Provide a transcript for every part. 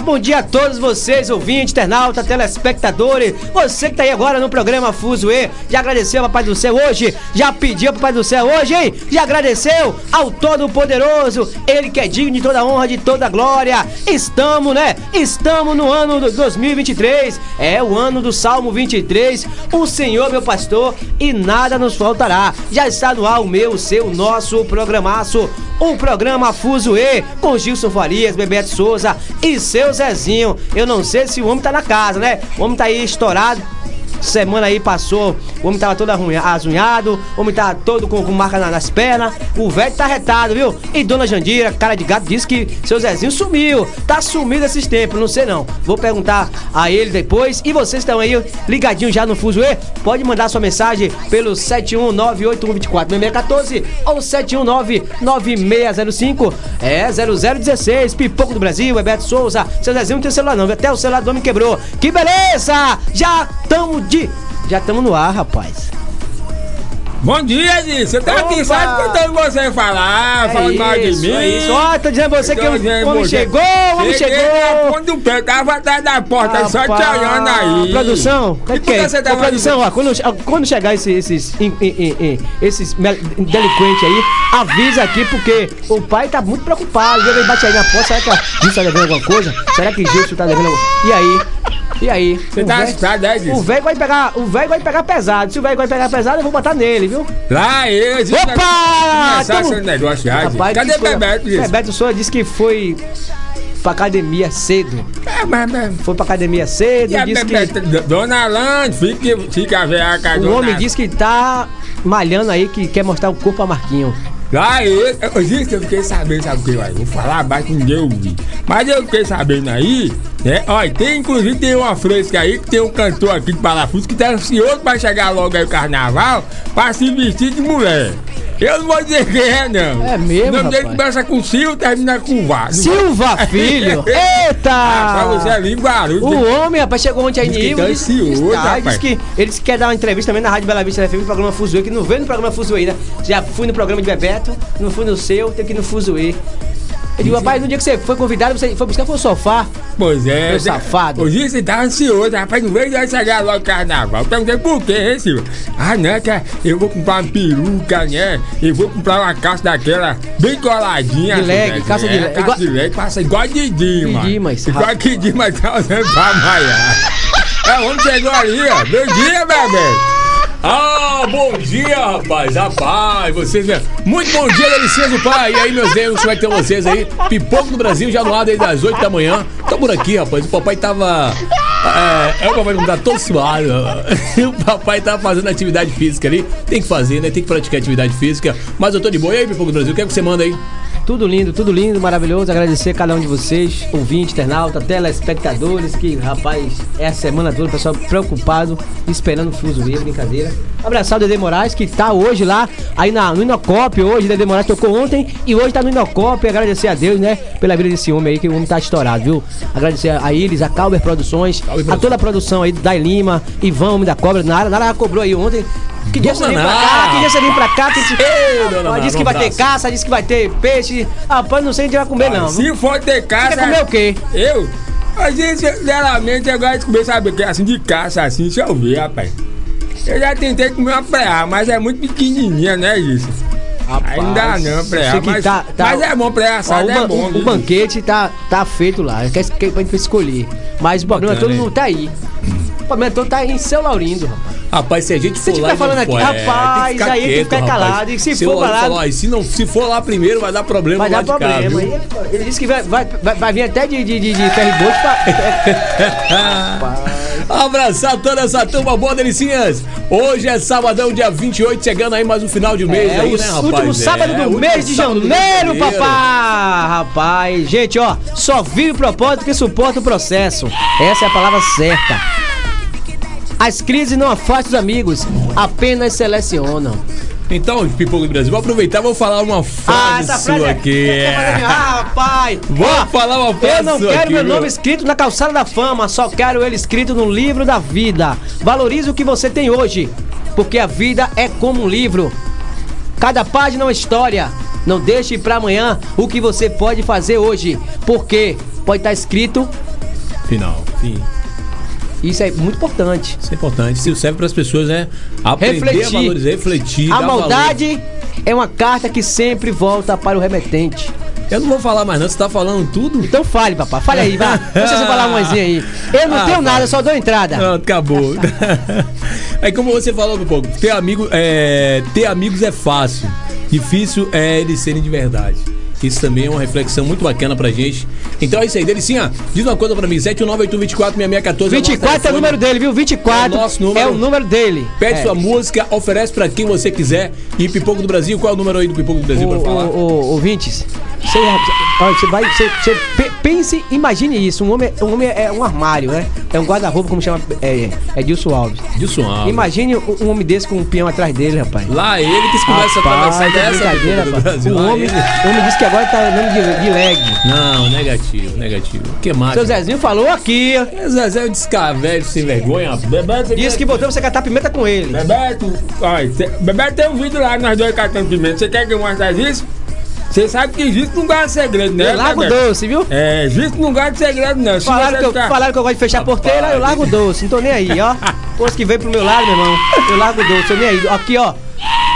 Bom dia a todos vocês, ouvintes, internauta, telespectadores. Você que tá aí agora no programa Fuzuê. Já agradeceu ao Papai do Céu hoje? Já pediu ao Papai do Céu hoje, hein? Já agradeceu ao Todo-Poderoso? Ele que é digno de toda honra, de toda glória. Estamos, né? Estamos no ano do 2023. É o ano do Salmo 23. O Senhor, meu pastor, e nada nos faltará. Já está no ar o meu, o seu, o nosso programaço. O programa Fuzuê com Gilson Farias, Bebeto Souza e seu Zezinho. Eu não sei se o homem tá na casa, né? O homem tá aí estourado. Semana aí passou, o homem tava todo azunhado, o homem tava todo com, com marca na- nas pernas, o velho tá retado, viu? E Dona Jandira, cara de gato, disse que seu Zezinho sumiu, tá sumido esses tempos, não sei não. Vou perguntar a ele depois. E vocês estão aí ligadinhos já no Fuzuê? Pode mandar sua mensagem pelo 71981246614 ou 7199605 é 0016, Pipoco do Brasil, Bebeto Souza. Seu Zezinho não tem celular não, até o celular do homem quebrou. Que beleza! Já estamos de já estamos no ar, rapaz. Bom dia, Edson. Você tá aqui Opa! só escutando você falar, falando mal de isso, mim. é isso. Ó, tô dizendo você que o homem chegou, o homem chegou. na ponta do pé, tava atrás da porta, só te Rapaz, olhando aí. Produção, E o que, por que é? você Ô, tava produção, ó, quando, quando chegar esses, esses, esses delinquentes aí, avisa aqui, porque o pai tá muito preocupado. Ele bate aí na porta, será que a Gilson tá devendo alguma coisa? Será que Gilson tá devendo alguma coisa? E aí? E aí? Você O tá né, O velho vai pegar, o velho vai pegar pesado. Se o velho vai pegar pesado, eu vou botar nele, viu? Lá Edson. Opa! Começar Tamo- negócio já. Rapaz, Cadê que Bebeto? Bebeto Souza disse que foi pra academia cedo. É, mas, mas... Foi pra academia cedo, E a disse que... Bebeto, Dona Alane, fica, fica velha com a O dona- homem disse que tá malhando aí, que quer mostrar o corpo a Marquinho. Lá eu, eu fiquei sabendo, sabe o que, vai? Vou falar abaixo que ninguém. Mas eu fiquei sabendo aí, né? Olha, tem, inclusive tem uma fresca aí, que tem um cantor aqui de Parafuso que tá ansioso pra chegar logo aí o carnaval, pra se vestir de mulher. Eu não vou dizer quem é, não. É mesmo, O nome dele rapaz? começa com Sil e termina com Vá. Silva, filho! Eita! Pra você Guarulhos. O homem, rapaz, chegou ontem aí em ansioso, rapaz. disse que ele disse que quer dar uma entrevista também na Rádio Bela Vista FM, no programa Fuzuê, que não veio no programa Fuzuê ainda. Já fui no programa de Bebeto, não fui no seu, tem que ir no Fuzuê. Eu digo, rapaz, no dia que você foi convidado, você foi buscar foi o sofá. Pois é. Meu safado. O dia você tá ansioso, rapaz, não veio de chegar logo o carnaval. Perguntei por quê, hein, Silvio? Ah, não, é que eu vou comprar uma peruca, né? Eu vou comprar uma calça daquela bem coladinha. De leg, calça de É, leg. Calça de leg, passa igual a Didi, mano. Didi, mas- Igual a Didi, mas tá usando pra malhar. É, o homem chegou ali, ó. Bom dia, bebê. Ah, bom dia, rapaz. Rapaz, vocês. né? Muito bom dia, delicioso pai. E aí, meus Deus, como é que estão vocês aí? Pipoco do Brasil já no ar desde as 8 da manhã. Tô por aqui, rapaz. O papai tava. É, é o papai que tá todo suado. O papai tava fazendo atividade física ali. Tem que fazer, né? Tem que praticar atividade física. Mas eu tô de boa. E aí, Pipoco do Brasil, o que é que você manda aí? Tudo lindo, tudo lindo, maravilhoso. Agradecer a cada um de vocês, ouvinte, internauta, telespectadores, que, rapaz, é a semana toda, o pessoal preocupado, esperando o Fuzuê, brincadeira. Abraçar o Dede Moraes, que tá hoje lá, aí na, no Inocop, hoje, Dede Moraes tocou ontem e hoje tá no Inocop. Agradecer a Deus, né, pela vida desse homem aí, que o homem tá estourado, viu? Agradecer a Iris, a Calber Produções, a toda a produção aí, Dai Lima, Ivan, Homem da Cobra, Nara, Nara cobrou aí ontem. Que dia você Dona vem pra cá? Que dia você vem pra cá? Que Nara, disse que vai ter caça, disse que vai ter peixe. Rapaz, não sei onde vai comer, não. Se for ter caça. Quer comer o quê? Eu? A gente, geralmente, gosto de comer, sabe o que? Assim, de caça, assim, deixa eu ver, rapaz. Eu já tentei comer uma preá, mas é muito pequenininha, né, isso? Rapaz, Ainda não, preá, mas, tá- tá- mas é bom, preá o, é bom. o viu? banquete tá, tá feito lá. Quer que pra gente escolher. Mas o problema Bacana, todo mundo tá aí. Problema todo tá em seu Laurindo, rapaz. Rapaz, se a gente Se for tiver lá. falando aqui, é, rapaz, aí tem que ficar calado, e se Seu for ó, e se, não, se for lá primeiro, vai dar problema Vai lá dar cá, problema. viu? ele, disse que vai, vai, vai, vai vir até de, de, de, de pra. Abraçar toda essa turma boa, delicinhas. Hoje é sabadão, dia 28, chegando aí mais um final de mês É aí, o né, rapaz? último sábado É, do mês de janeiro, papai! Rapaz, gente, ó, só vive o propósito que suporta o processo. Essa é a palavra certa. As crises não afastam os amigos, apenas selecionam. Então, Pipoco do Brasil, vou aproveitar e vou falar uma frase sua aqui. é- é. Ah, rapaz! Vou Ó, falar uma frase Eu não sua quero aqui, meu nome escrito na calçada da fama, só quero ele escrito no livro da vida. Valorize o que você tem hoje, porque a vida é como um livro. Cada página é uma história. Não deixe pra amanhã o que você pode fazer hoje, porque pode estar escrito. Final, fim. Isso é muito importante. Isso é importante. Isso serve para as pessoas, né? Aprender Refletir. a valorizar, refletir. A dar valor. maldade é uma carta que sempre volta para o remetente. Eu não vou falar mais, não. Você tá falando tudo? Então fale, papai. Fale aí, vai. Deixa você falar umazinha aí. Eu não Ah, tenho nada, só dou entrada. Pronto, acabou. Aí como você falou, Pipoco, ter, amigo, é, ter amigos é fácil. Difícil é eles serem de verdade. Isso também é uma reflexão muito bacana pra gente. Então é isso aí, Delicinha. Diz uma coisa pra mim: 71981246614. 24 é o número dele, viu? 24 É o nosso número. é o número dele. Pede É. sua música, oferece pra quem você quiser. E Pipoco do Brasil, qual é o número aí do Pipoco do Brasil pra Ô, falar? ô, ô, ouvintes, você, você vai. Você, você pe- pense, imagine isso. Um homem, um homem é um armário, né? É um guarda-roupa, como chama é, é Dilson Alves. Dilson Alves. Imagine um, um homem desse com um peão atrás dele, rapaz. Lá ele que se começa a Rapaz, atravessar é dessa brincadeira, rapaz. O homem, o homem disse que agora tá andando de, de leg. Não, negativo, negativo. Que mais? Seu Zezinho falou aqui, é um descavelho sem vergonha. Bebeto, disse que botou você catar pimenta com ele. Bebeto, olha, Bebeto tem um vídeo lá, nós dois catando pimenta. Você quer que eu mostre isso? Você sabe que justo não guarda segredo, né? Eu largo Bebeto? doce, viu? É, justo não guarda segredo, não. Se Falaram que, eu, ficar- falaram que eu gosto de fechar a porteira, eu largo o doce, não tô nem aí, ó. Posto que veio pro meu lado, meu irmão, eu largo o doce, tô nem aí. Aqui, ó.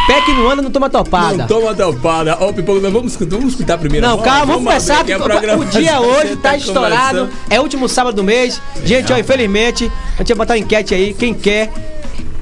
Pé que não anda, não toma topada. Não toma topada. Ó, Pipoco, nós vamos, escutar- vamos escutar primeiro. Não, calma, vamos começar, abrir porque aqui a o dia que hoje você tá estourado. conversando. É o último sábado do mês. Gente, ó, infelizmente, a gente vai botar uma enquete aí. Quem quer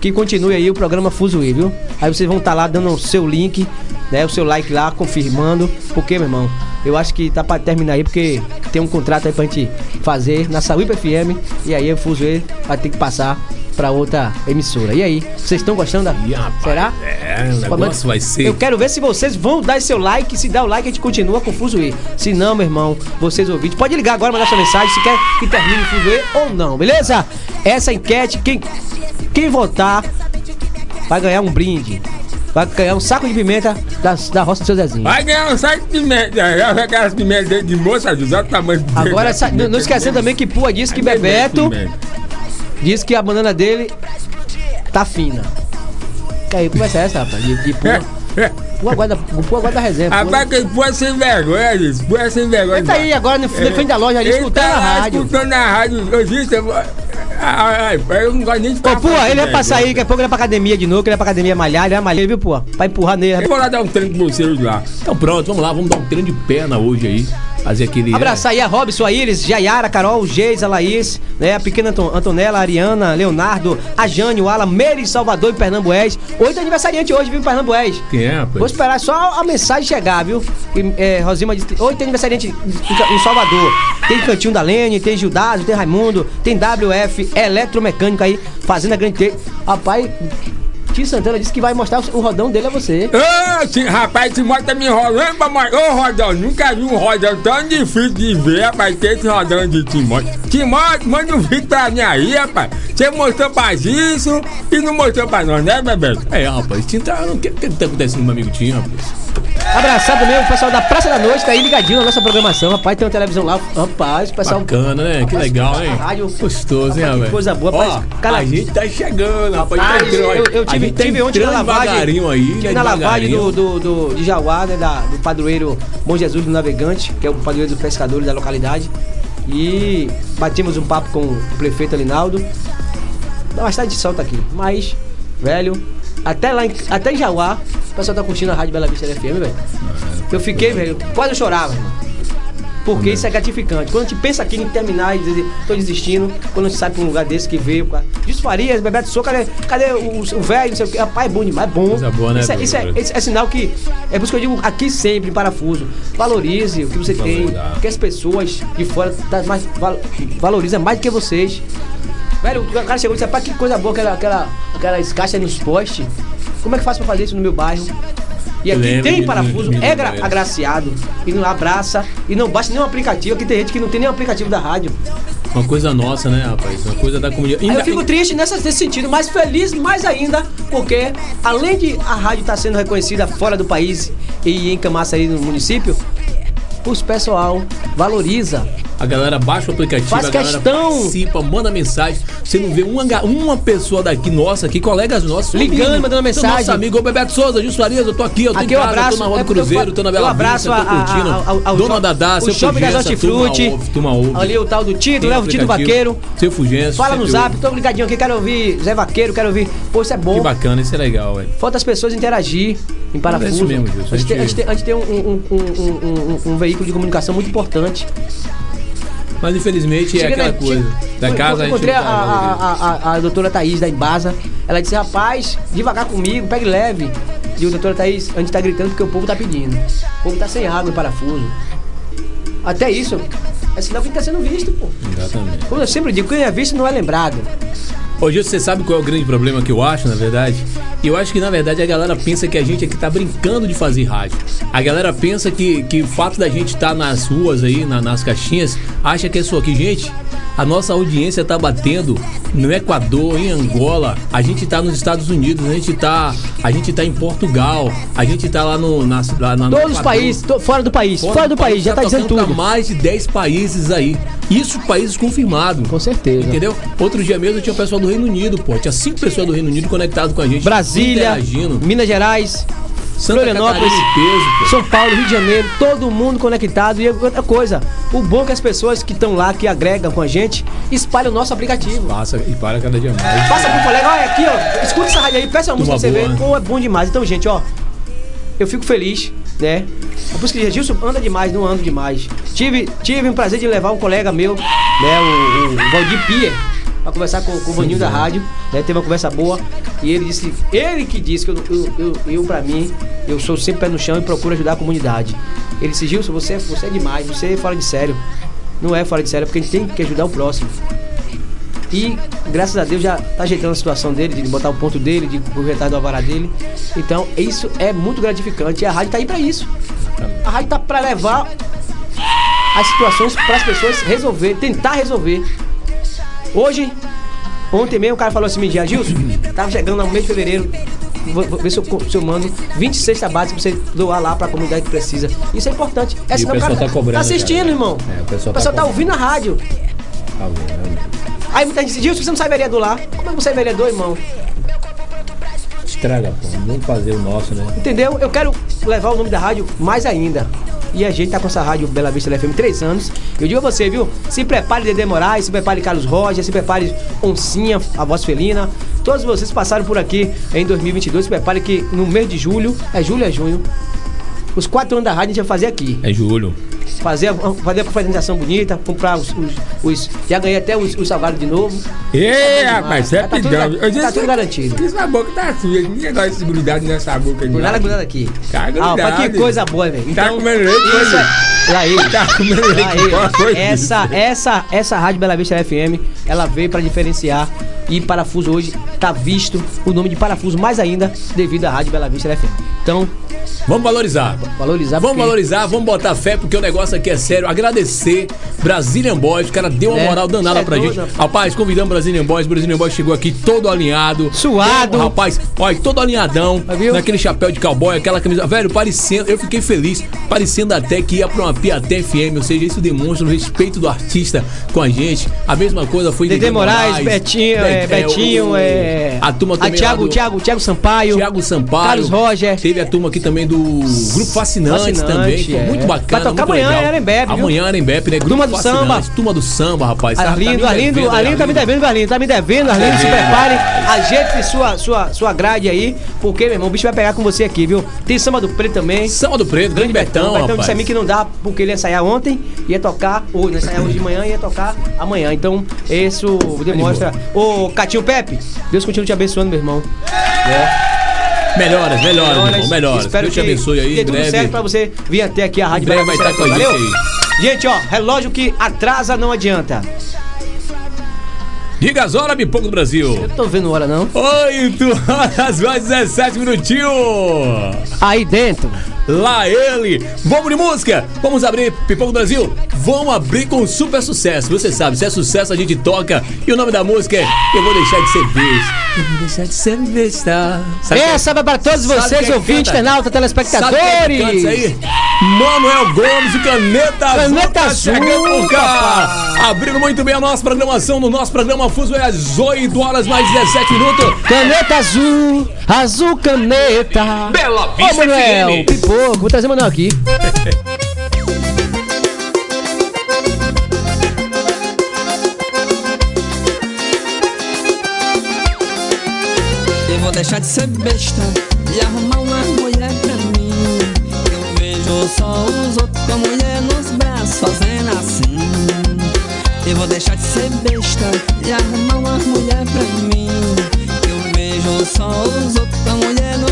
que continue aí o programa Fuzuí, viu? Aí vocês vão estar lá dando o seu link, né? O seu like lá, confirmando. Porque, meu irmão, eu acho que tá pra terminar aí, porque tem um contrato aí pra gente fazer na Saúde FM. E aí o Fuzuí vai ter que passar pra outra emissora. E aí, vocês estão gostando da. Ih, rapaz, Será? É, o negócio vai ser. Eu quero ver se vocês vão dar seu like. Se der o like, a gente continua com o Fuzuê. Se não, meu irmão, vocês ouvintes, pode ligar agora, mandar sua mensagem se quer que termine o Fuzuê ou não, beleza? Essa enquete, quem, quem votar vai ganhar um brinde. Vai ganhar um saco de pimenta da, da roça do seu Zezinho. Vai ganhar um saco de pimenta. Vai aquelas pimentas dentro de moça, do exato tamanho de Agora, essa- não, não esquecendo também que Pua disse que Bebeto disse que a banana dele tá fina. E aí, conversa é essa, rapaz? De, de Pua. Pua guarda, Pua guarda reserva. Pua- Rapaz, que pô sem vergonha, isso. Pô sem vergonha. Ele tá aí agora no na frente da loja ali, escutando tá a rádio. Escutando a rádio. Ô, eu vou- Ai, ai, eu não gosto nem de Ô, ficar Pua, falando ele vai de passar aí, vergonha. daqui a pouco ele vai pra academia de novo, que ele vai pra academia malhar, ele vai malhar, viu, Pua? Pra empurrar nele. Eu vou lá dar um treino com vocês lá. Então pronto, vamos lá, vamos dar um treino de perna hoje aí. Fazer aquele. Abraçar aí a Robson, a Iris, Jaiara, Carol, Geis, a Laís, né? A pequena Anton- Antonella, a Ariana, Leonardo, a Jane, o Alan, Meire, Salvador e Pernambués. Oito aniversariante hoje, viu, Pernambués. Quem é, rapaz? Esperar só a mensagem chegar, viu? E, é, Rosima disse, tem aniversariante em, em Salvador. Tem Cantinho da Lene, tem Gildazo, tem Raimundo, tem WF, eletromecânico aí, fazendo a grande. Rapaz, Tio Santana disse que vai mostrar o rodão dele a você. Ô, esse rapaz, esse moto tá me enrolando pra mostrar. Ô, Rodão, nunca vi um rodão tão difícil de ver, rapaz, que esse rodão de Timóteo. Timóteo, manda um vídeo pra mim aí, rapaz. Você mostrou pra isso e não mostrou pra nós, né, Bebeto? É, rapaz, Tinho tá. O que, que tá acontecendo com meu amigo Tinho, rapaz? Abraçado também o pessoal da Praça da Noite, tá aí ligadinho na nossa programação. Rapaz, tem uma televisão lá. Rapaz, o pessoal. Bacana, né? Que legal, hein? Rádio. Gostoso, hein, Rapaz, que rapaz? coisa boa, Ó, rapaz. Cara- A gente tá chegando, rapaz. Rapaz, tá eu, eu tive, tá tive ontem na lavagem. aí, tive né? na lavagem do, do, do- de Jauá, né, da, do padroeiro Bom Jesus do Navegante, que é o padroeiro dos pescadores da localidade. E batimos um papo com o prefeito Alinaldo. Dá bastante solta aqui, mas, velho, até lá em, até em Jauá, o pessoal tá curtindo a Rádio Bela Vista FM, velho. Eu fiquei, velho, quase eu chorava. Porque isso é gratificante. Quando a gente pensa aqui em terminar e dizer, tô desistindo, quando a gente sai pra um lugar desse que veio. Farias, Bebeto Sou, cadê, cadê o o velho, não sei o que. Rapaz, é bom demais, é bom. Coisa boa, né, Isso, é, isso, é, isso é sinal que. É por isso que eu digo aqui sempre, em parafuso. Valorize o que você tem. Porque as pessoas de fora tá mais, val, valorizam mais do que vocês. Velho, o cara chegou e disse, rapaz, que coisa boa aquela, aquela, aquelas caixas nos postes. Como é que faço pra fazer isso no meu bairro? E aqui Lembro tem parafuso, é gra- agraciado. E não abraça, e não baixa nenhum aplicativo. Aqui tem gente que não tem nenhum aplicativo da rádio. Uma coisa nossa, né, rapaz? Uma coisa da comunidade. Aí eu Ainda- fico triste nessa, nesse sentido, mas feliz mais ainda, porque além de a rádio estar sendo reconhecida fora do país e em Camaçari no município, os pessoal valoriza. A galera baixa o aplicativo, Faz a galera questão. participa, manda mensagem. Você não vê uma, uma pessoa daqui, nossa, aqui, colegas nossos, Ligando, mandando do mensagem. Nosso amigo ô Bebeto Souza, Gil Farias, eu tô aqui, eu tô Aqui em casa, abraço, tô na Rua é do eu Cruzeiro, tô na Bela abraço Vista, tô a- a- curtindo. ao- ao Dona Dadá, o seu shopping das Fulgência, turma Hortifruti. turma ouve. Ali o tal do Tito, né? O Tito. Vaqueiro. Seu Fulgêncio. Fala no zap, tô ligadinho aqui, quero ouvir Zé Vaqueiro, quero ouvir. Pô, isso é bom. Que bacana, isso é legal, velho. Falta as pessoas interagir em parafuso. É mesmo. A gente, tem, A gente- tem- a gente tem um, um- um- um- veículo de comunicação muito importante. Mas infelizmente é Chega aquela na- coisa. Da eu- casa eu a gente encontrei a, a, a doutora Thaís da Embasa. Ela disse, rapaz, devagar comigo, pegue leve. E o doutora Thaís, a gente tá gritando porque o povo tá pedindo. O povo tá sem água em parafuso. Até isso, é sinal que tá sendo visto, pô. Exatamente. Como eu sempre digo, quem é visto não é lembrado. Gil, você sabe qual é o grande problema que eu acho, na verdade? Eu acho que, na verdade, a galera pensa que a gente aqui tá brincando de fazer rádio. A galera pensa que, que o fato da gente estar nas ruas aí, na- nas caixinhas, acha que é só aqui. Gente, a nossa audiência tá batendo no Equador, em Angola, a gente tá nos Estados Unidos, a gente tá, a gente tá em Portugal, a gente tá lá no... Na, lá na- Todos os países, to- fora do país, fora, do país, já tá dizendo tocando pra tudo. mais de 10 países aí. Isso países confirmados. Com certeza. Entendeu? Outro dia mesmo tinha o pessoal do Reino Unido, pô. Tinha cinco pessoas do Reino Unido conectadas com a gente. Brasília. Minas Gerais, Santa Florianópolis, peso. São Paulo, Rio de Janeiro, todo mundo conectado. E outra coisa, o bom é que as pessoas que estão lá, que agregam com a gente, espalham o nosso aplicativo. Passa e para cada dia mais. Passa pro colega, olha aqui, ó, escuta essa rádio aí, peça uma música pra você boa, ver. né? Pô, é bom demais. Então, gente, ó, eu fico feliz, né? Por isso que Gilson anda demais, não ando demais. Tive, tive o prazer de levar um colega meu, né, o, o Valdir Pier, pra conversar com, com o Vaninho da rádio, né? Teve uma conversa boa. E ele disse, ele que disse que eu, eu, eu, eu pra mim, eu sou sempre pé no chão e procuro ajudar a comunidade. Ele disse, Gilson, você, é- você é demais, você é fora de sério. Não é fora de sério, porque a gente tem que ajudar o próximo. E graças a Deus já tá ajeitando a situação dele, de botar o ponto dele, de corretar do alvará dele. Então, isso é muito gratificante. E a rádio tá aí pra isso. A rádio tá pra levar as situações para as pessoas resolver, tentar resolver. Hoje, ontem mesmo o cara falou assim, me dia, Gilson, tava chegando no mês de fevereiro. Vou, vou ver se eu, se eu mando 26 tabates pra você doar lá pra comunidade que precisa. Isso é importante. É E o pessoal tá cobrando, assistindo, cara. irmão. É, o pessoal o tá pessoal tá cobrando. ouvindo a rádio. Tá vendo? Aí muita gente diz, Gilson, você não sai vereador lá. Como é que você é vereador, irmão? Estraga, pô. Vamos fazer o nosso, né? Entendeu? Eu quero levar o nome da rádio mais ainda. E a gente tá com essa rádio Bela Vista FM três anos. Eu digo a você, viu? Se prepare Dedé Moraes, se prepare Carlos Roger, se prepare Oncinha, a voz felina. Todos vocês passaram por aqui em 2022. Se prepare que no mês de julho, é julho, é junho. Os quatro anos da rádio a gente vai fazer aqui. É Júlio. Fazer, a- fazer a confraternização bonita, comprar os, os- os- Já ganhei até os, os salgados de novo. Ei, rapaz, Tá tudo rapidão. gar- tá tudo garantido. Essa boca tá suja. Ninguém gosta de se grudar nessa boca aí. Nada grudado aqui. Tá Ah, grudado. mas que coisa boa, velho. Tá comendo leite, isso é- E aí? Tá comendo leite, Aí, qual foi essa, essa, essa Rádio Bela Vista FM, ela veio para diferenciar e Parafuso hoje tá visto o nome de Parafuso mais ainda devido à Rádio Bela Vista FM. Então, Vamos valorizar. valorizar Vamos porque- valorizar, vamos botar fé, porque o negócio aqui é sério. Agradecer Brazilian Boys, o cara deu uma É, moral danada é pra gente. rapaz. Rapaz, convidamos Brazilian Boys, Brazilian Boys chegou aqui todo alinhado. Suado. Todo- rapaz, olha, todo alinhadão, Viu? naquele chapéu de cowboy, aquela camisa. Velho, parecendo, eu fiquei feliz, parecendo até que ia pra uma Piaté FM, ou seja, isso demonstra o respeito do artista com a gente. A mesma coisa foi Dedê Moraes, Betinho, é, Be- Betinho, é, a turma a também. lá Thiago, do- Thiago, Thiago Sampaio, Thiago Sampaio. Carlos Roger. Teve a turma aqui também do Grupo Fascinantes Fascinante, também. Pô, é. muito bacana. Vai tocar amanhã legal. em Arembepe, viu? Amanhã em Arembepe, né? Grupo Turma do samba. Turma do samba, rapaz. Tá- tá Arlindo, Arlindo, Arlindo tá me devendo, Arlindo. Tá me devendo, Arlindo. Se prepare, ajeite sua, sua, sua grade aí, porque, meu irmão, o bicho vai pegar com você aqui, viu? Tem samba do preto também. Samba do Preto, grande Betão, Betão disse a mim que não dá, porque ele ia ensaiar ontem, ia tocar, ou ia ensaiar hoje de manhã e ia tocar amanhã. Então, isso demonstra. Ô, Ô, Catinho Pepe, Deus continue te abençoando, meu irmão. Melhoras, melhoras, meu irmão, melhoras. Espero Deus te que abençoe aí, dê tudo breve. certo pra você vir até aqui a Rádio breve vai estar com a gente Valeu? Gente, ó, relógio que atrasa não adianta. Diga as horas, Pipoco do Brasil. Eu tô vendo hora não. 8 horas mais 17 minutinhos. Aí dentro. Lá ele. Vamos de música. Vamos abrir Pipoco do Brasil. Vamos abrir com super sucesso. Você sabe, se é sucesso a gente toca. E o nome da música é Eu Vou Deixar de Ser Besta. Eu vou deixar de ser besta. Sabe quem é? Essa vai para todos Sabe vocês, é ouvintes, canta? internauta, Sabe quem é que telespectadores. aí? Manuel Gomes, o Caneta Azul Caneta tá Azul, por cá. Abrindo muito bem a nossa programação no nosso programa Fuso é às 8 horas mais 17 minutos. Caneta azul, azul caneta. Bela Ô, Vista Manuel, FM. Pipoco, vou trazer Manuel aqui. Eu vou deixar de ser besta e arrumar uma mulher pra mim. Eu vejo só os outros com a mulher nos braços fazendo assim. Eu vou deixar de ser besta e arrumar uma mulher pra mim. Eu vejo só os outros com a mulher nos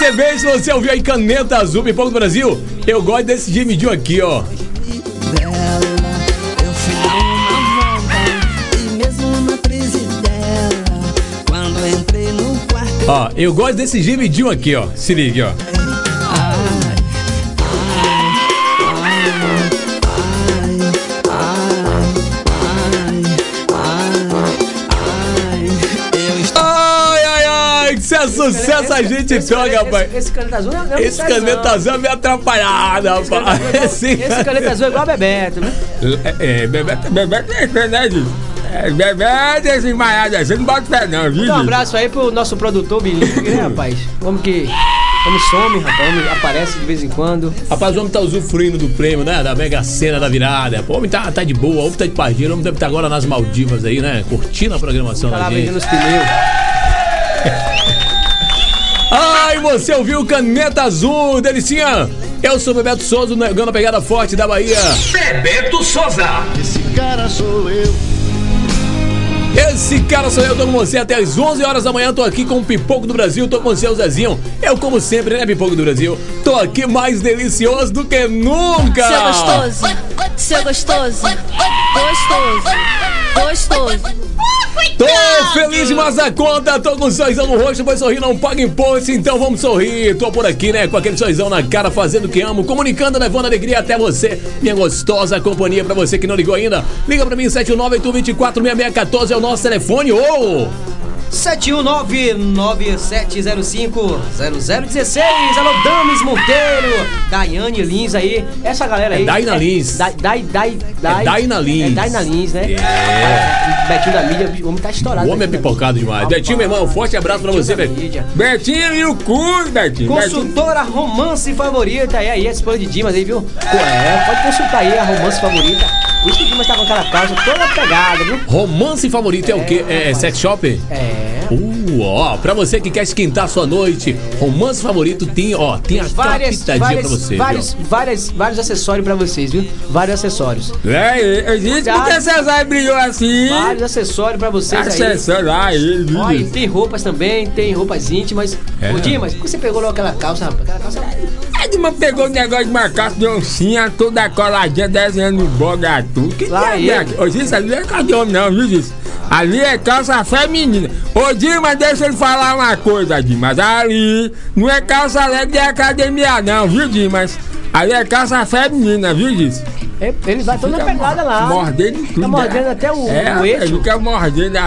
de ser besta. Você ouviu aí Caneta Azul, Pipoco do Brasil? Eu gosto desse gemidinho aqui, ó. Ó, eu gosto desse gemidinho aqui, ó. Se liga, ó. É sucesso a gente toca, rapaz. Esse, esse caneta azul não, não Esse faz, caneta azul é meio atrapalhado, rapaz. Esse, esse caneta azul é igual a Bebeto, né? É, Bebeto, Bebeto é isso, né? É, esse malhado aí, você não bota fé não, viu, Dá um abraço aí pro nosso produtor Bilingue, né, rapaz? Homem que. Homem some, rapaz. Homem aparece de vez em quando. Rapaz, o homem tá usufruindo do prêmio, né? Da mega cena da virada. O homem tá, tá de boa, o homem tá de parceiro, o homem deve estar agora nas Maldivas aí, né? Curtindo a programação Tá da lá gente. vendendo os pneus. Você ouviu Caneta Azul, Delicinha? Eu sou o Bebeto Souza, negando a pegada forte da Bahia. Bebeto Souza. Esse cara sou eu. Esse cara sou eu, tô com você até as 11 horas da manhã. Tô aqui com o Pipoco do Brasil, tô com você, o Zezinho. Eu, como sempre, né, Pipoco do Brasil? Tô aqui mais delicioso do que nunca. Seu gostoso! Seu gostoso. Gostoso. Gostoso. Tô feliz demais da conta, tô com um sorrisão no rosto, pois sorrir não paga imposto, então vamos sorrir. Tô por aqui, né, com aquele sorrisão na cara, fazendo o que amo, comunicando, levando alegria até você. Minha gostosa companhia pra você que não ligou ainda. Liga pra mim, 719-824-6614 é o nosso telefone, ou... 71997050016. Alô, Dames Monteiro, Daiane Lins aí. Essa galera aí. É Daina Lins. Dai, Dai, Dai, Dai, É Daina Lins. É Daina Lins, né? É. Betinho da mídia, o homem tá estourado. O homem é da pipocado demais. Betinho, meu irmão, forte abraço pra você, Betinho Betinho. e o cu, Betinho. Consultora romance favorita. É aí, a esposa de Dimas aí, viu? É, pode consultar aí a romance favorita. Por isso que o Dimas tá com aquela calça toda pegada, viu? Romance favorito é, o quê? É, sex shop? É. Uh, ó, pra você que quer esquentar sua noite, romance favorito tem, ó, tem aquela Várias, pitadinha várias, pra você. vários, viu? várias, vários acessórios pra vocês, viu? Vários acessórios. É, eu disse por que Cesar brilhou assim? Vários acessórios pra vocês aí. Acessando lá ele, viu? Olha, e tem roupas também, tem roupas íntimas. É. Ô, Dimas, por que você pegou logo aquela calça, rapaz? Aquela calça. A Dilma pegou o negócio de marcaço de oncinha, toda coladinha, desenhando bogatu. Que Lá diabo é? Ô, isso ali é calça de homem, não, viu, disso? Ali é calça feminina. Ô, Dimas, deixa ele falar uma coisa, Dimas. Ali não é calça leg de academia, não, viu, Dimas? Ali é calça feminina, viu, disso? É, Ele vai toda pegada lá. Mordendo tudo. Tá mordendo até o, é, o eixo. Ele fica mordendo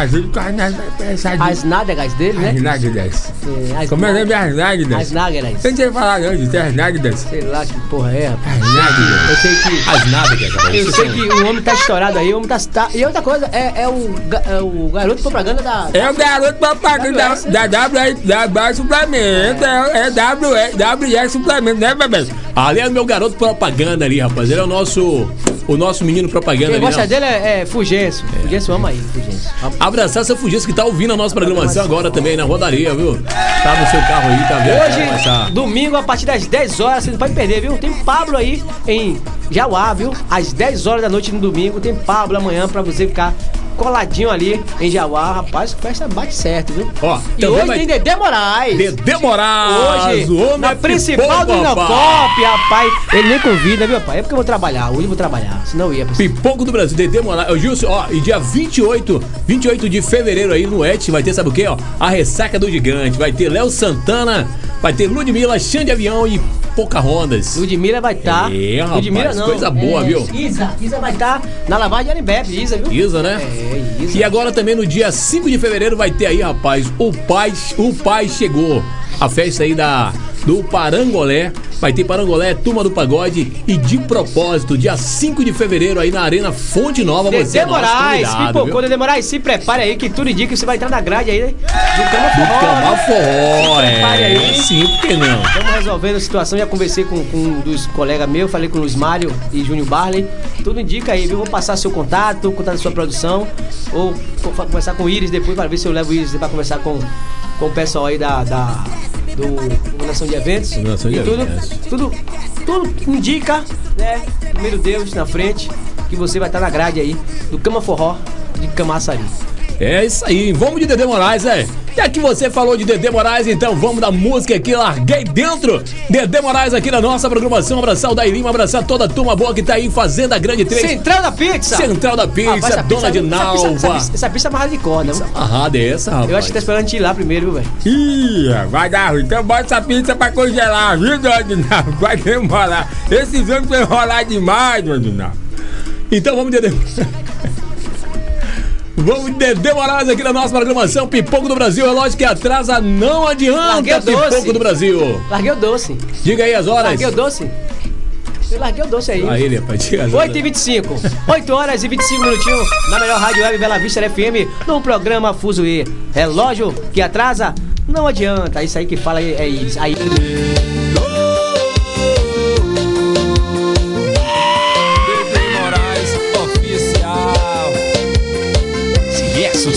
peças As nádegas dele, né? As nádegas. É, as Como é o nome nádegas. das nádegas? As nádegas. Eu não tinha falado não, disso, é as nádegas. Sei lá que porra é, rapaz. As nádegas. Eu sei que. As nádegas, rapaz. Eu sei que o homem tá estourado aí, o homem tá. tá- E outra coisa, é, é, o, é o garoto propaganda da. É o garoto propaganda da, da WS, da WS Suplemento, é, é WS, Suplemento, né, bebê? Ali é meu garoto propaganda ali, rapaz. Ele é o nosso, o nosso menino propaganda Quem ali. gosta né? dele é, é Fulgêncio. Fulgêncio ama ele, Fulgêncio. Abraçar seu Fugis que tá ouvindo a nossa programação agora também na rodaria, viu? Tá no seu carro aí, tá vendo? Hoje, Essa- domingo, a partir das 10 horas, você não pode perder, viu? Tem Pablo aí em Jauá, viu? Às 10 horas da noite no domingo, tem Pablo amanhã pra você ficar coladinho ali em Jauá. Rapaz, festa bate certo, viu? Ó, e também hoje vai- tem Dedé Moraes. Dedé Moraes, Hoje, o homem na é principal do Inopop, rapaz. Ele nem convida, viu, rapaz? É porque eu vou trabalhar. Hoje eu vou trabalhar, senão eu ia pra Pipoco do Brasil, Dedé Moraes. Gilson, ó, e dia 28, 28 de fevereiro aí no Et vai ter, sabe o quê, ó? A ressaca do gigante. Vai ter Léo Santana, vai ter Ludmilla, Xande Avião e Pocahontas. Ludmilla vai estar. É, rapaz, Ludmilla não. coisa boa, é, viu? Isa, Isa vai estar na lavagem de Arembebe, Isa, viu? Isa, né? É, Isa. E agora também no dia 5 de fevereiro vai ter aí, rapaz, o pai, o pai chegou. A festa aí da do Parangolé. Vai ter Parangolé, Turma do Pagode e de propósito, dia 5 de fevereiro aí na Arena Fonte Nova, você Dedé é Moraes, pipocou? Dedé Moraes, se prepare aí que tudo indica que você vai entrar na grade aí né? do Cama Forró. Cama né? forró, prepare é. aí. Sim, por que não? Estamos resolvendo a situação, já conversei com, com um dos colegas meus, falei com o Luiz Mário e Júnior Barley. Tudo indica aí, viu? Vou passar seu contato, contato da sua produção, ou co- conversar com o Iris depois para ver se eu levo o Iris para conversar com, com o pessoal aí da, da do Combinação de Eventos. Combinação de e tudo, Eventos. tudo, tudo indica, né? Primeiro Deus na frente, que você vai estar na grade aí do Cama Forró de Camaçari. É isso aí, vamos de Dedé Moraes, é. Já que você falou de Dedé Moraes, então vamos da música aqui, larguei dentro. Dedé Moraes aqui na nossa programação. Abraçar o Dailinho, abraçar toda a turma boa que tá aí fazendo a Grande 3. Central da Pizza! Central da Pizza, Rapaz, essa dona de essa Nalva. pizza- Essa, pizza- essa pizza é amarrada de corda, viu? Amarrada é essa, rapaz. Eu acho que tá esperando a gente ir lá primeiro, viu, velho? Ih, vai dar ruim. Então bota essa pizza pra congelar, viu, Dona Vai demorar. Esses anos vai enrolar demais, Dona Então vamos de Dedé. Vamos de Dedé Moraes aqui na nossa programação. Pipoco do Brasil, relógio que atrasa, não Larguei adianta. o doce. Pipoco do Brasil. Larguei o doce. Diga aí as horas. Larguei o doce. Eu larguei o doce aí. Aí, ele, rapaz, diga as 8 horas. e 25 8 horas e 25 minutinhos na melhor rádio web Bela Vista FM, no programa Fuso E. Relógio que atrasa, não adianta. Isso aí que fala é isso. Aí.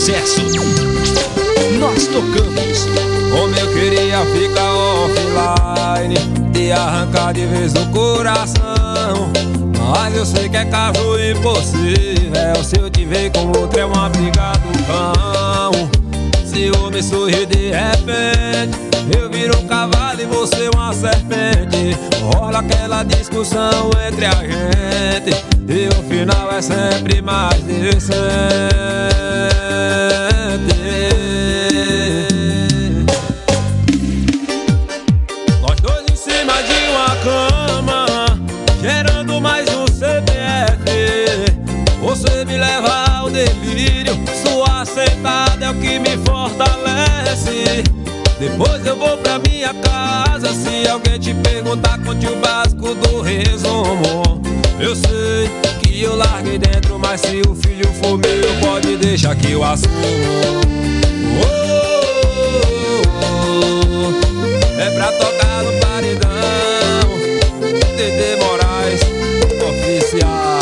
Sucesso, nós tocamos. Como eu queria ficar offline e arrancar de vez o coração. Mas eu sei que é caso impossível. Se eu te ver com outro é uma briga do cão. Se eu me sorrir de repente, Eu viro um cavalo e você uma serpente. Rola aquela discussão entre a gente. E o final é sempre mais decente. Depois eu vou pra minha casa. Se alguém te perguntar, conte o básico do resumo. Eu sei que eu larguei dentro, mas se o filho for meu, pode deixar que eu assumo. É pra tocar no paredão. Dede Moraes, oficial.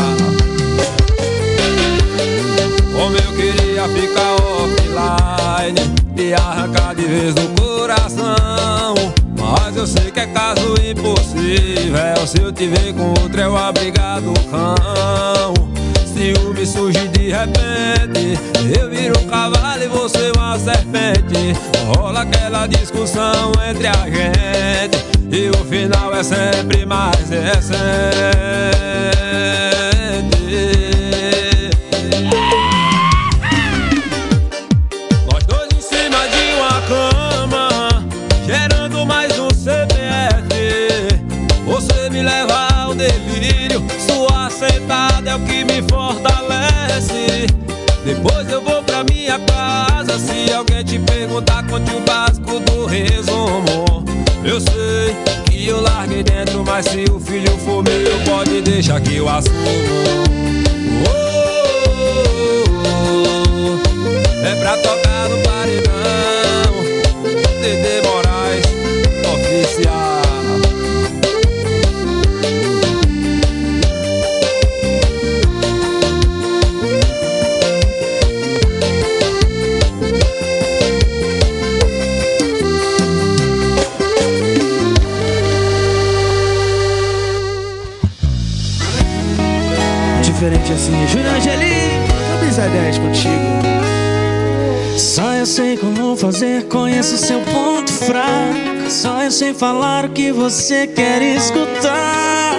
Como eu queria ficar offline e arrancar de vez. Mas eu sei que é caso impossível. Se eu te ver com outro, é o abrigado cão. Ciúme surge de repente. Eu viro um cavalo e você uma serpente. Rola aquela discussão entre a gente. E o final é sempre mais recente. Minha casa. Se alguém te perguntar, conte o básico do resumo. Eu sei que eu larguei dentro, mas se o filho for meu, pode deixar que eu assumo. Oh, oh, oh, é pra tocar sei como fazer, conheço seu ponto fraco. Só eu sei falar o que você quer escutar.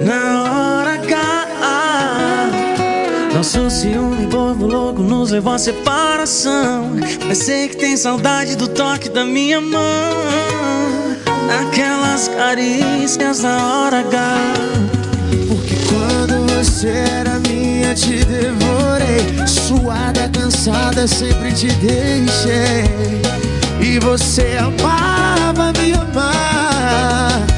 Na hora H, nosso ciúme bobo louco nos levou à separação. Mas sei que tem saudade do toque da minha mão. Aquelas carícias na hora H. Você era minha, te devorei. Suada, cansada, sempre te deixei. E você amava me amar.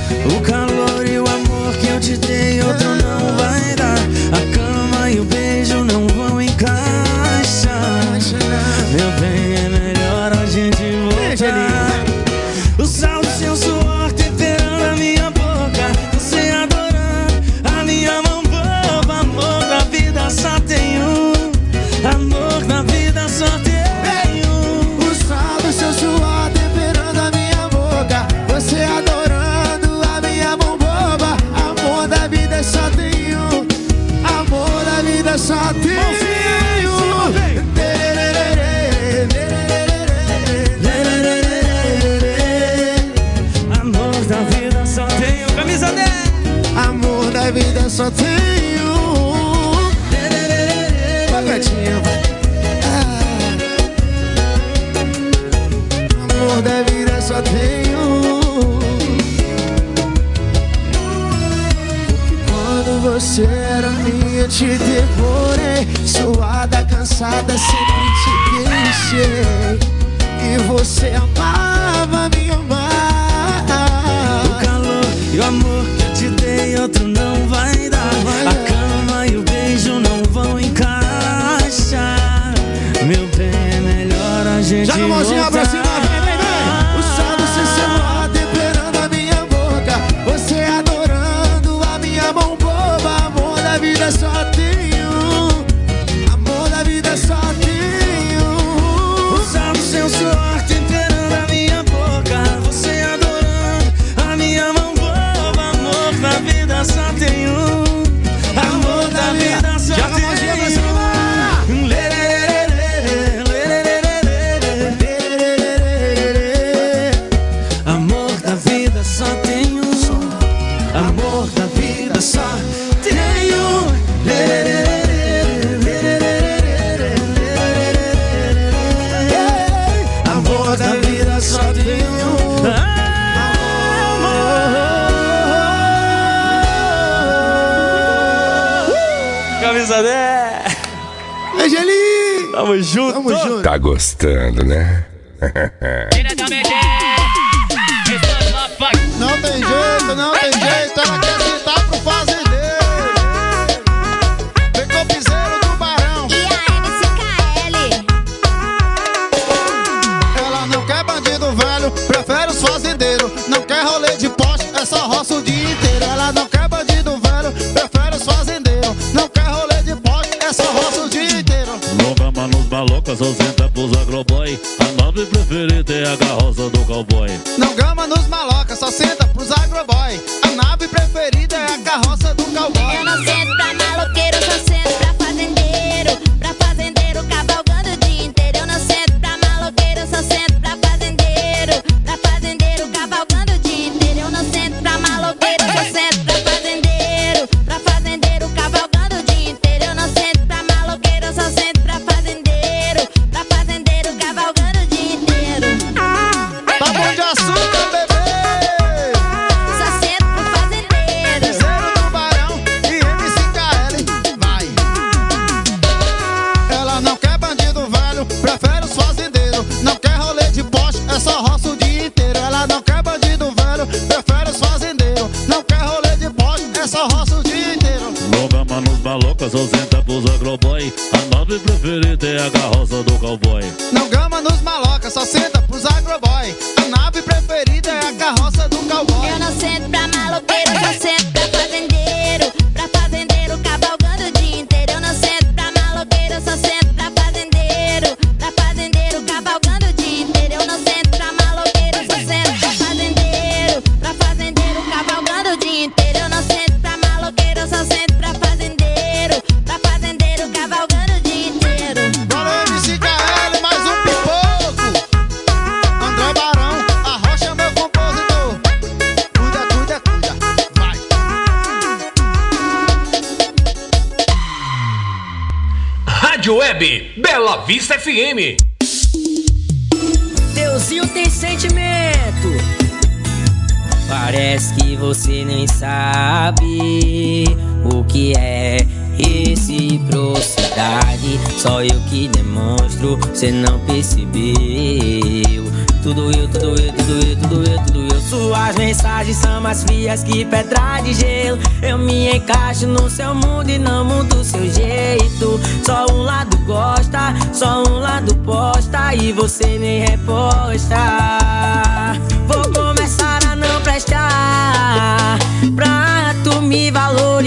Minha, te devorei. Suada, cansada, sempre te deixei. E você amava me amar. O calor e o amor que eu te dei, outro não vai dar. A cama e o beijo não vão encaixar. Meu bem, é melhor a gente. Joga a mãozinha pra cima, Amor da vida só tem Understand, né?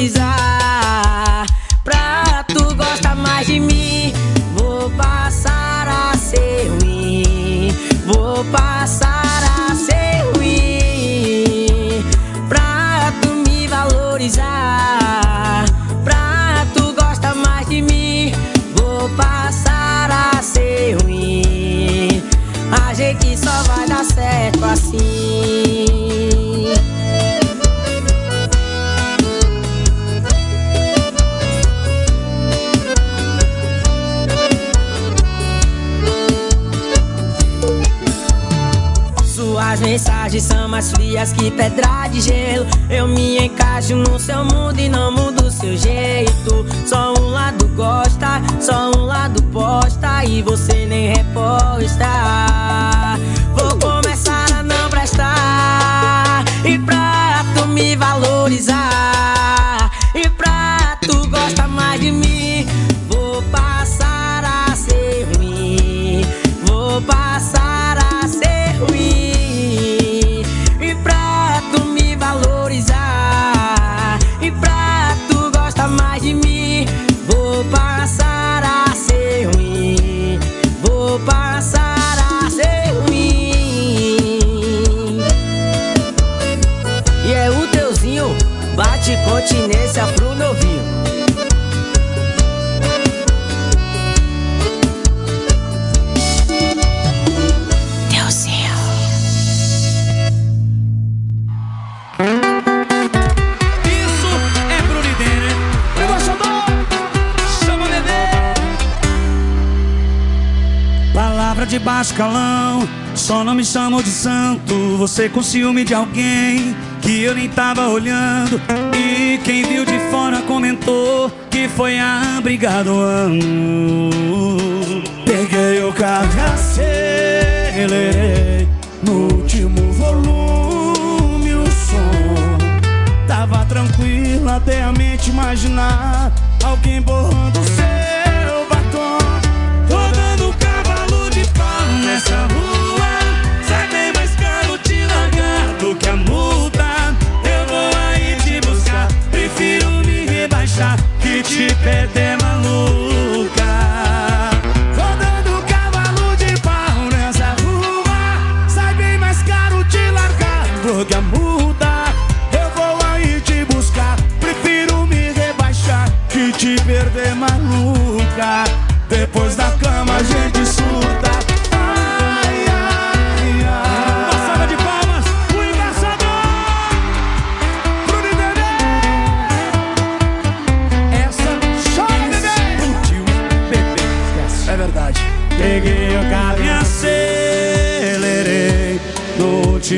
usar Pra tu gostar mais de mim Vou passar a ser ruim. Vou passar a ser ruim. Pra tu me valorizar. Pra tu gostar mais de mim Vou passar a ser ruim. A gente só vai dar certo assim. mensagens são mais frias que pedra de gelo. Eu me encaixo no seu mundo e não mudo o seu jeito. Só um lado gosta, só um lado posta e você nem reposta. Vou começar a não prestar e pra tu me valorizar. Só não me chamou de santo. Você com ciúme de alguém Que eu nem tava olhando. E quem viu de fora comentou Que foi a Brigado Ano Peguei o carro e acelerei No último volume o som Tava tranquilo até a mente imaginar Alguém borrando o céu nessa rua. Sai bem mais caro te largar do que a multa. Eu vou aí te buscar. Prefiro me rebaixar que te perder maluca.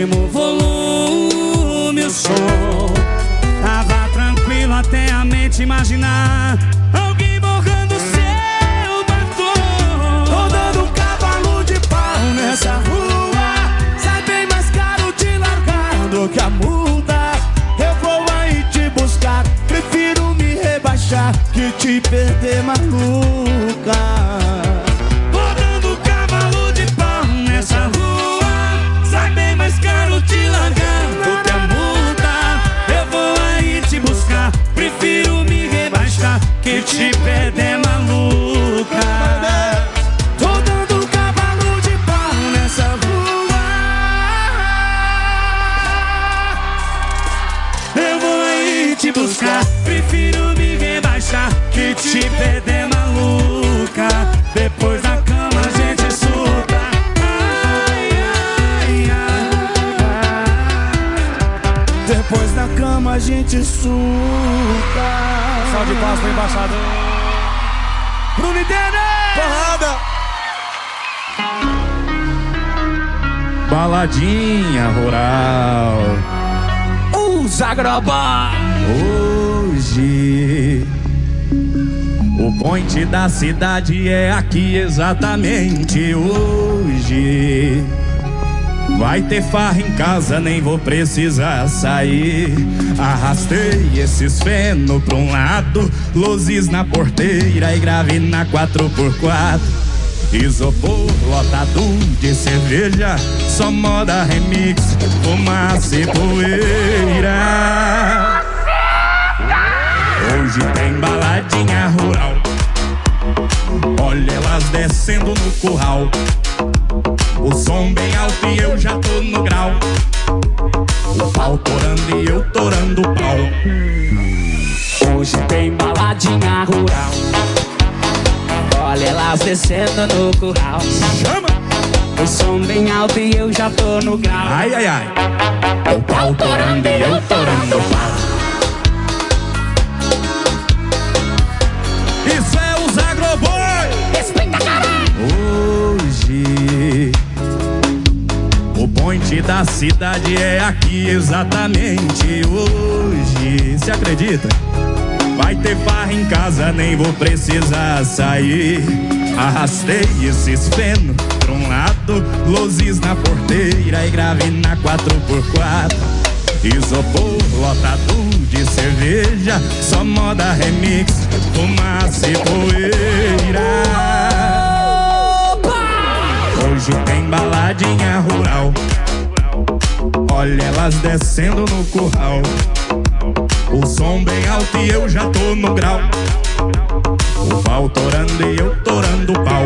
Último volume o som. Tava tranquilo até a mente imaginar Hoje o point da cidade é aqui exatamente hoje. Vai ter farra em casa, nem vou precisar sair. Arrastei esses feno pra um lado, luzes na porteira e grave na 4x4. Isopor lotado de cerveja, só moda remix, fumaça e poeira. Hoje tem baladinha rural. Olha elas descendo no curral. O som bem alto e eu já tô no grau. O pau torando e eu torando o pau. Hoje tem baladinha rural. Olha elas descendo no curral. Chama! O som bem alto e eu já tô no grau. Ai, ai, ai. O pau torando e eu torando o pau. Isso é os agroboi! Respeita, caralho! Hoje o point da cidade é aqui exatamente hoje. Se acredita? Vai ter farra em casa, nem vou precisar sair. Arrastei esses feno pra um lado, luzes na porteira e grave na 4x4. Isopor lotado de cerveja, só moda remix, fumaça e poeira. Hoje tem baladinha rural. Olha elas descendo no curral. O som bem alto e eu já tô no grau. O pau torando e eu torando o pau.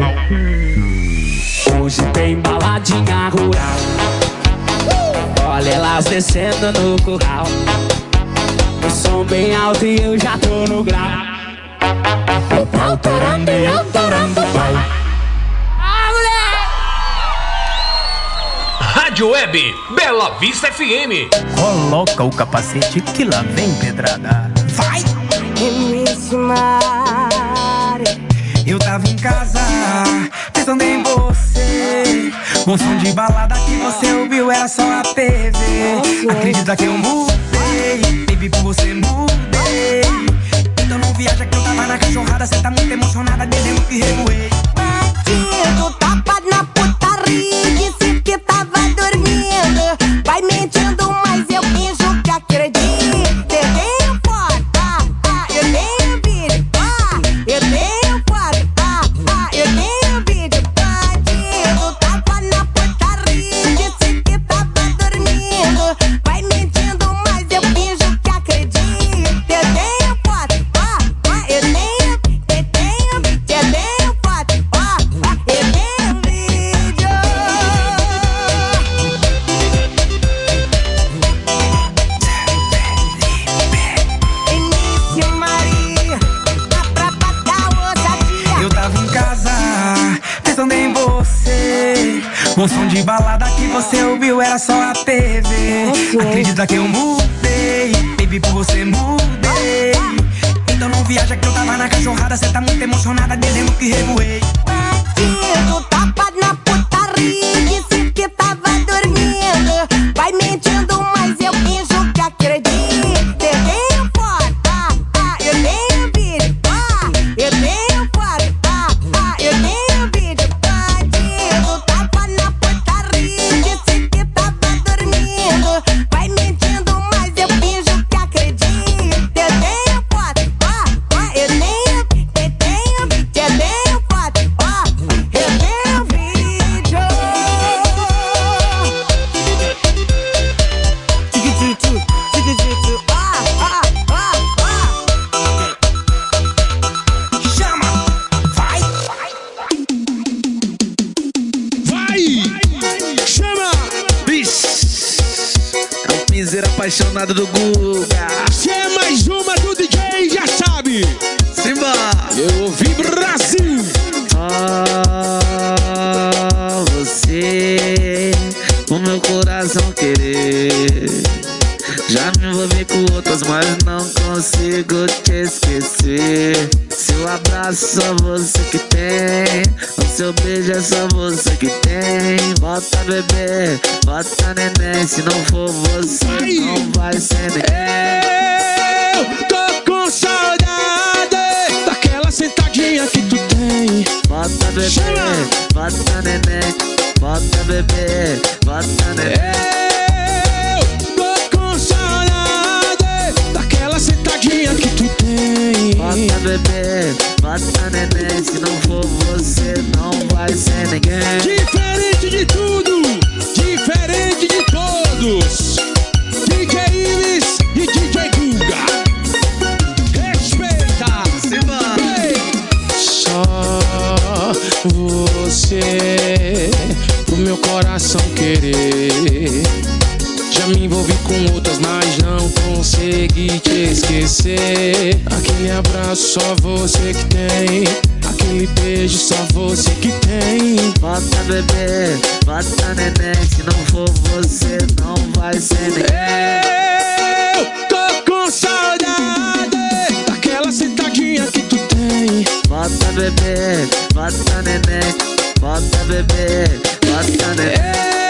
Hoje tem baladinha rural. Olha elas descendo no curral. O som bem alto e eu já tô no grau. O pau torando e eu torando o pau. Rádio Web Bela Vista FM. Coloca o capacete que lá vem pedrada. Vai! Eu tava em casa, pensando em você. Um som de balada que você ouviu era só a TV. Acredita que eu mudei, baby, por você mudei. Então não viaja que eu tava na cachorrada, cê tá muito emocionada, dizendo que revoei. Bandido, tapa na putaria, que tava dormindo. Vai mentindo, mas eu finjo seu beijo é só você que tem. Bota bebê, bota neném. Se não for você, não vai ser ninguém. Eu tô com saudade daquela sentadinha que tu tem. Bota bebê, bota neném. Bota bebê, bota neném. Eu tô com saudade daquela sentadinha que tu tem. Bota bebê, bota neném. Se não for você, não vai ser ninguém. Diferente de tudo, diferente de todos. DJ Ives e DJ Guga. Respeita. Ei. Só você, pro meu coração querer. Já me envolvi com outras, mas não consegui te esquecer. Aquele abraço só você que tem. Aquele beijo só você que tem. Bota bebê, bota neném. Se não for você, não vai ser ninguém. Eu tô com saudade daquela sentadinha que tu tem. Bota bebê, bota neném. Bota bebê, bota neném.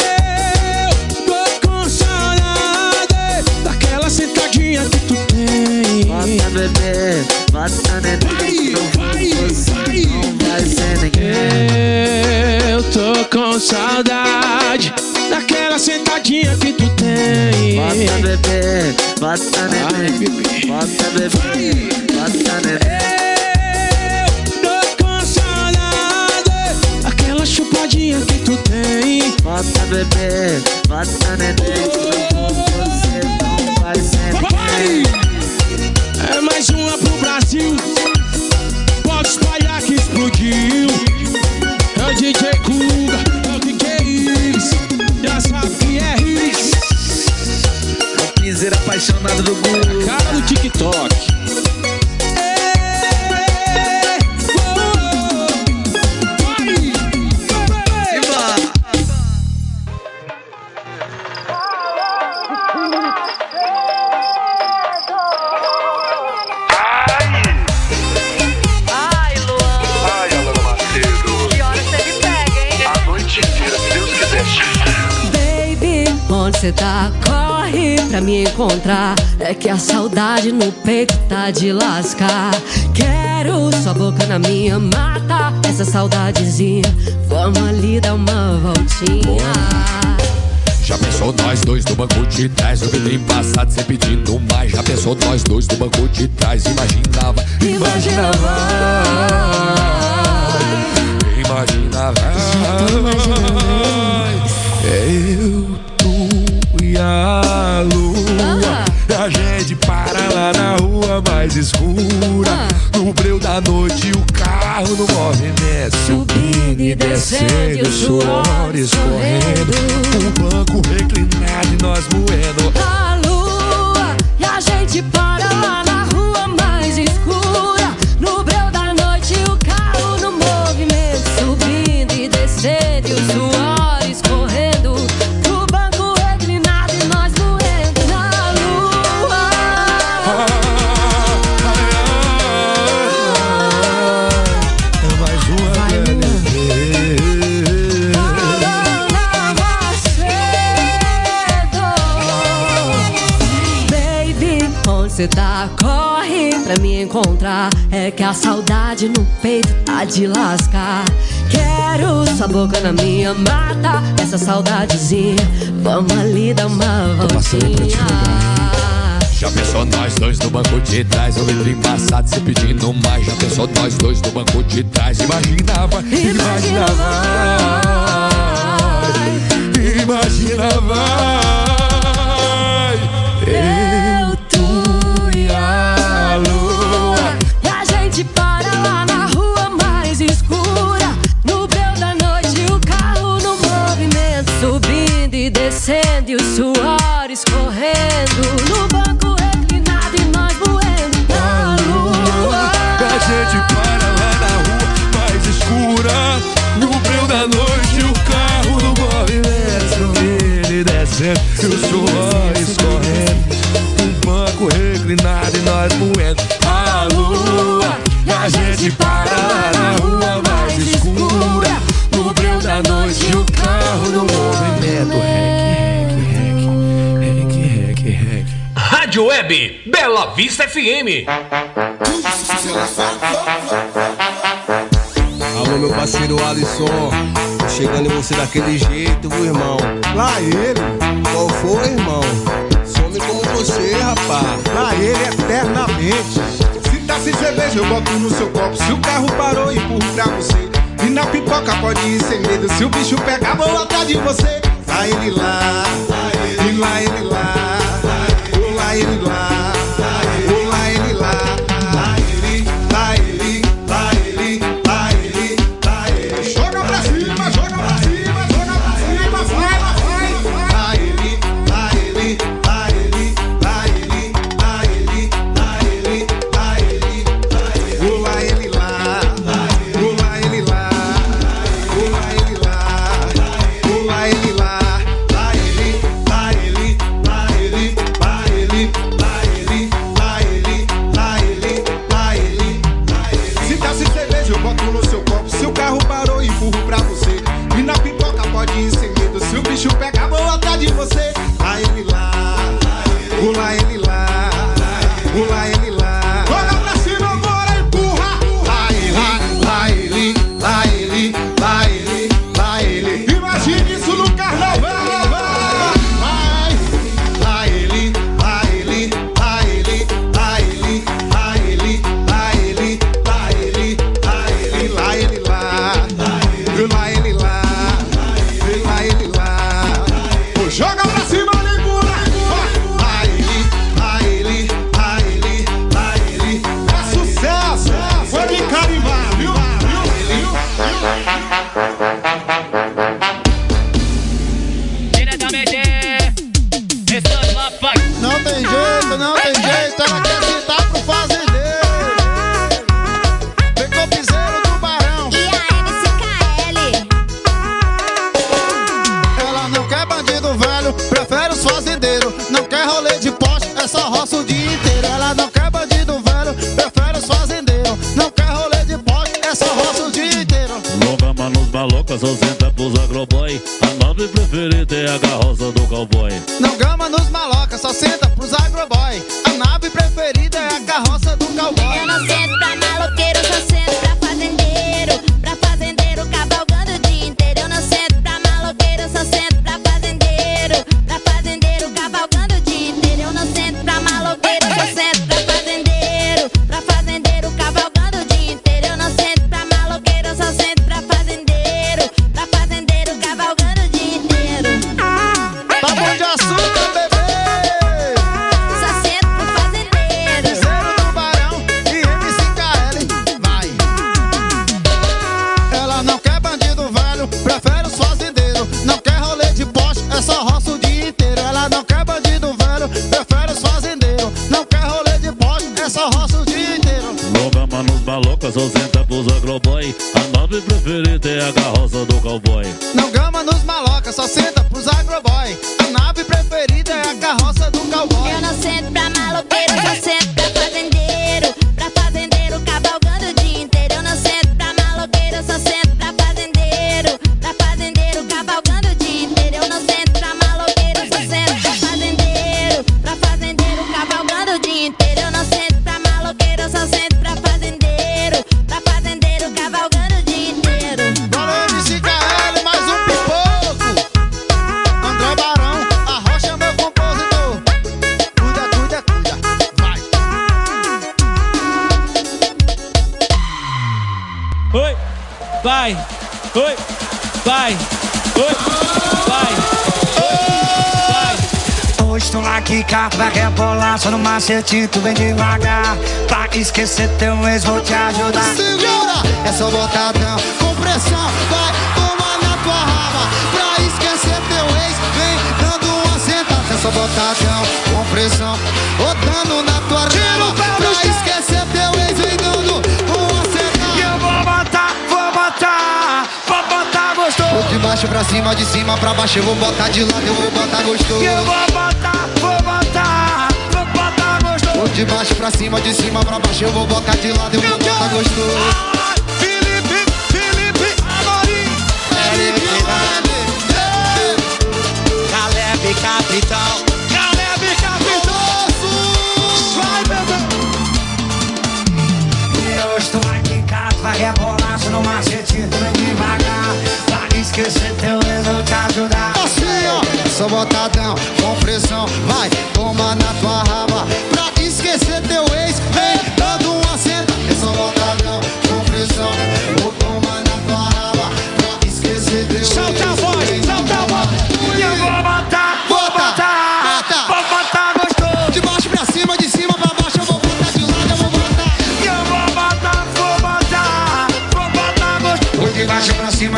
Bebê, bota neném. Não for você, não vai ser ninguém. Eu tô com saudade daquela sentadinha que tu tem. Bota bebê, bota neném. Bota bebê, bota neném. Tô com saudade daquela chupadinha que tu tem. Bota bebê, bota neném. Saudadezinha, vamos ali dar uma voltinha. Já pensou nós dois no banco de trás? O vidrinho passado cê pedindo mais. Já pensou nós dois no banco de trás? Imaginava, imaginava. Imaginava. Eu, tu e a lua. E a gente para lá na rua mais escura. No breu da noite o carro no movimento. Subindo e descendo, o suor escorrendo. Um banco reclinado e nós moendo Pra me encontrar. É que a saudade no peito tá de lascar. Quero sua boca na minha mata. Essa saudadezinha, vamos ali dar uma voltinha. Já pensou nós dois no banco de trás O vidrinho passado cê pedindo mais Já pensou nós dois no banco de trás Imaginava, imaginava Imaginava Eu, da noite o carro no movimento Subindo e descendo e o suor escorrendo Um banco reclinado e nós moendo a lua E a gente para na rua mais escura No breu da noite o carro no movimento Rec, rec, rec, rec, rec Rádio Web Bela Vista FM. Meu parceiro Alisson. Chegando em você daquele jeito, viu, irmão? Lá ele. Qual foi, irmão? Some como você, rapaz. Lá ele eternamente. Se tá sem cerveja, eu boto no seu copo. Se o carro parou, empurro pra você. E na pipoca pode ir sem medo. Se o bicho pegar, vou atrás de você. Lá ele lá, e lá ele lá. Manos malocas, 60 pros agroboy A nove preferida é a carroça do cowboy. Não gama nos maloca, só senta pros agroboy. A nave preferida é a carroça do cowboy. Eu não sento pra maloqueiro, só sento pra fazendeiro. Pra fazendeiro cavalgando o dia inteiro. Eu não sento pra maloqueiro, só sento Lá que carro vai rebolar Só no macete tu vem devagar Pra esquecer teu ex vou te ajudar Segura, é só botadão com pressão. Vai, toma na tua raba. Pra esquecer teu ex, vem dando uma sentada. É só botadão com pressão. Botando na tua raba. Pra esquecer teu ex, vem dando uma sentada. E eu vou botar, vou botar Vou botar gostoso Vou de baixo pra cima, de cima pra baixo. Eu vou botar de lado, eu vou botar gostoso. Eu vou botar de baixo pra cima, de cima pra baixo. Eu vou botar de lado, eu vou botar gostoso. Felipe, Felipe Amorim. Felipe Caleb Capitão Caleb Capitoso. Vai, bebê. E hoje tô aqui, carro vai rebolar Só no macete tu vem devagar Pra esquecer teu ex vou te ajudar Assim, ó, só botadão com pressão. Vai, toma na tua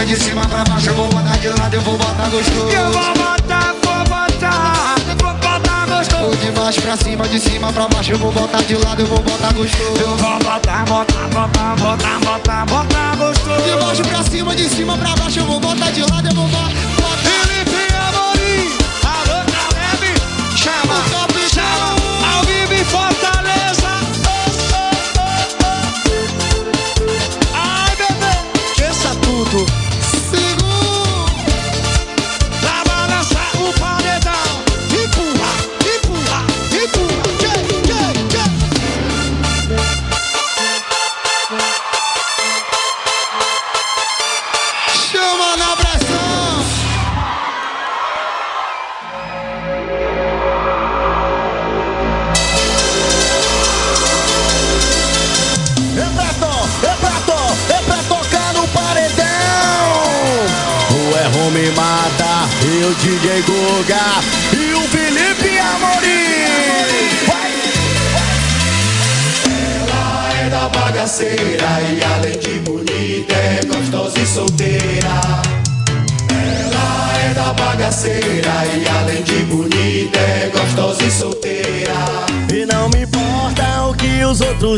de cima pra baixo. Eu vou botar de lado, eu vou botar gostoso. Eu vou botar, vou botar Vou botar gostoso Vou de baixo pra cima, de cima pra baixo. Eu vou botar de lado, eu vou botar gostoso. Eu vou botar, botar, botar, botar, botar, botar gostoso De baixo pra cima, de cima pra baixo, eu vou botar de lado, eu vou botar.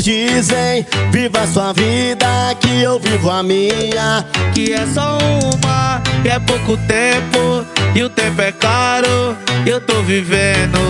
Dizem. Viva sua vida, que eu vivo a minha. Que é só uma, que é pouco tempo E o tempo é caro, eu tô vivendo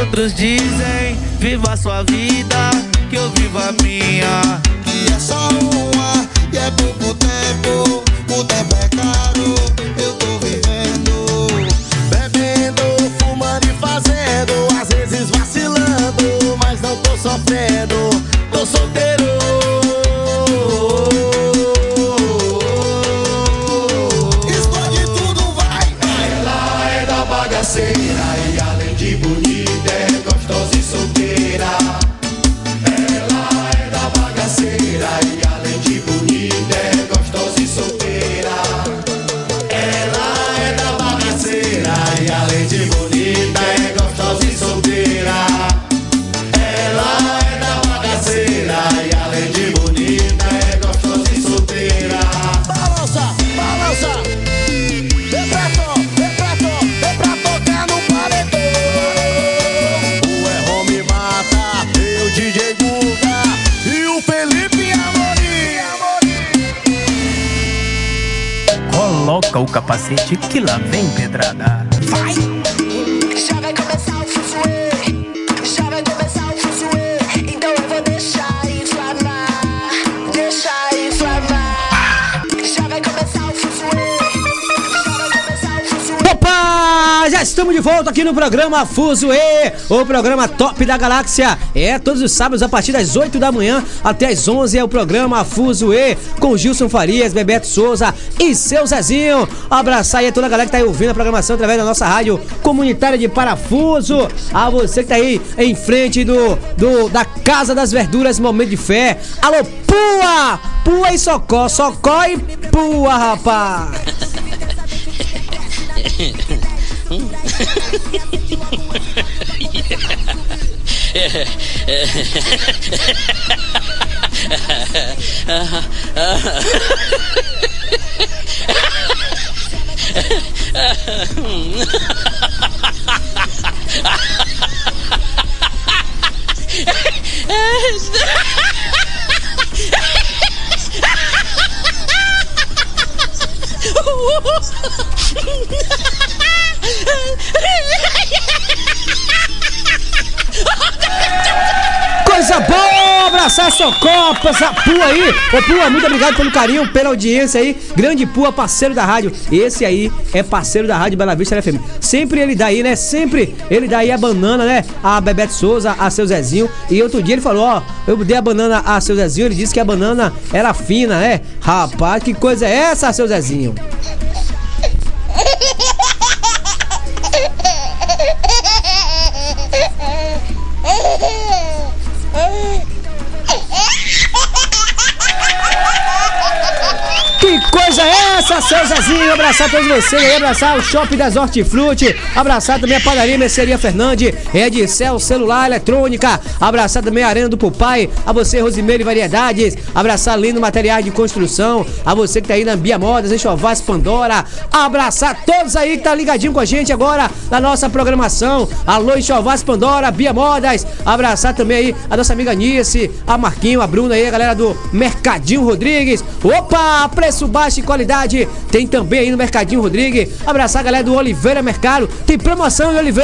outros dizem, viva sua vida, que eu vivo a minha. Que é só uma e é pouco tempo. O tempo é caro, eu tô vivendo. Bebendo, fumando e fazendo, às vezes vacilando, mas não tô sofrendo, tô solteiro. Capacete que lá vem pedrada. Vai! Já vai começar o fuzuê, já vai começar o fuzuê. Então eu vou deixar inflamar, deixar inflamar. Já vai começar o fuzuê, já vai começar o fuzuê. Opa! Já estamos de volta aqui no programa Fuso E, o programa top da galáxia. É, todos os sábados a partir das 8 da manhã até as 11 é o programa Fuso E, com Gilson Farias, Bebeto Souza e seu Zezinho. Abraçar aí a toda a galera que tá aí ouvindo a programação através da nossa rádio comunitária de Parafuso. A você que tá aí em frente do, do da Casa das Verduras, Momento de Fé. Alô, Pua! Pua e Socó, Socó e Pua, rapaz! Ha ha ha! Abraçar Socopa, essa Pua aí. Ô Pua, muito obrigado pelo carinho, pela audiência aí. Grande Pua, parceiro da rádio. Esse aí é parceiro da rádio Bela Vista FM. Sempre ele dá aí, né? Sempre ele dá aí a banana, né? A Bebeto Souza, a seu Zezinho. E outro dia ele falou: Ó, eu dei a banana a seu Zezinho. Ele disse que a banana era fina, né? Rapaz, que coisa é essa, seu Zezinho? Coisa é essa, seu Zezinho? Abraçar todos vocês aí, abraçar o Shopping das Hortifruti, abraçar também a Padaria Merceria Fernandes, Edicel Celular Eletrônica, abraçar também a Arena do Pupai, a você, Rosimeire Variedades, abraçar Lindo Materiais de Construção, a você que tá aí na Bia Modas, Chovás Pandora, abraçar todos aí que tá ligadinho com a gente agora na nossa programação, alô, Chovás Pandora, Bia Modas, abraçar também aí a nossa amiga Nice, a Marquinho, a Bruna aí, a galera do Mercadinho Rodrigues, opa, preço baixo e qualidade, tem também aí no Mercadinho Rodrigues, abraçar a galera do Oliveira Mercado, tem promoção em Oliveira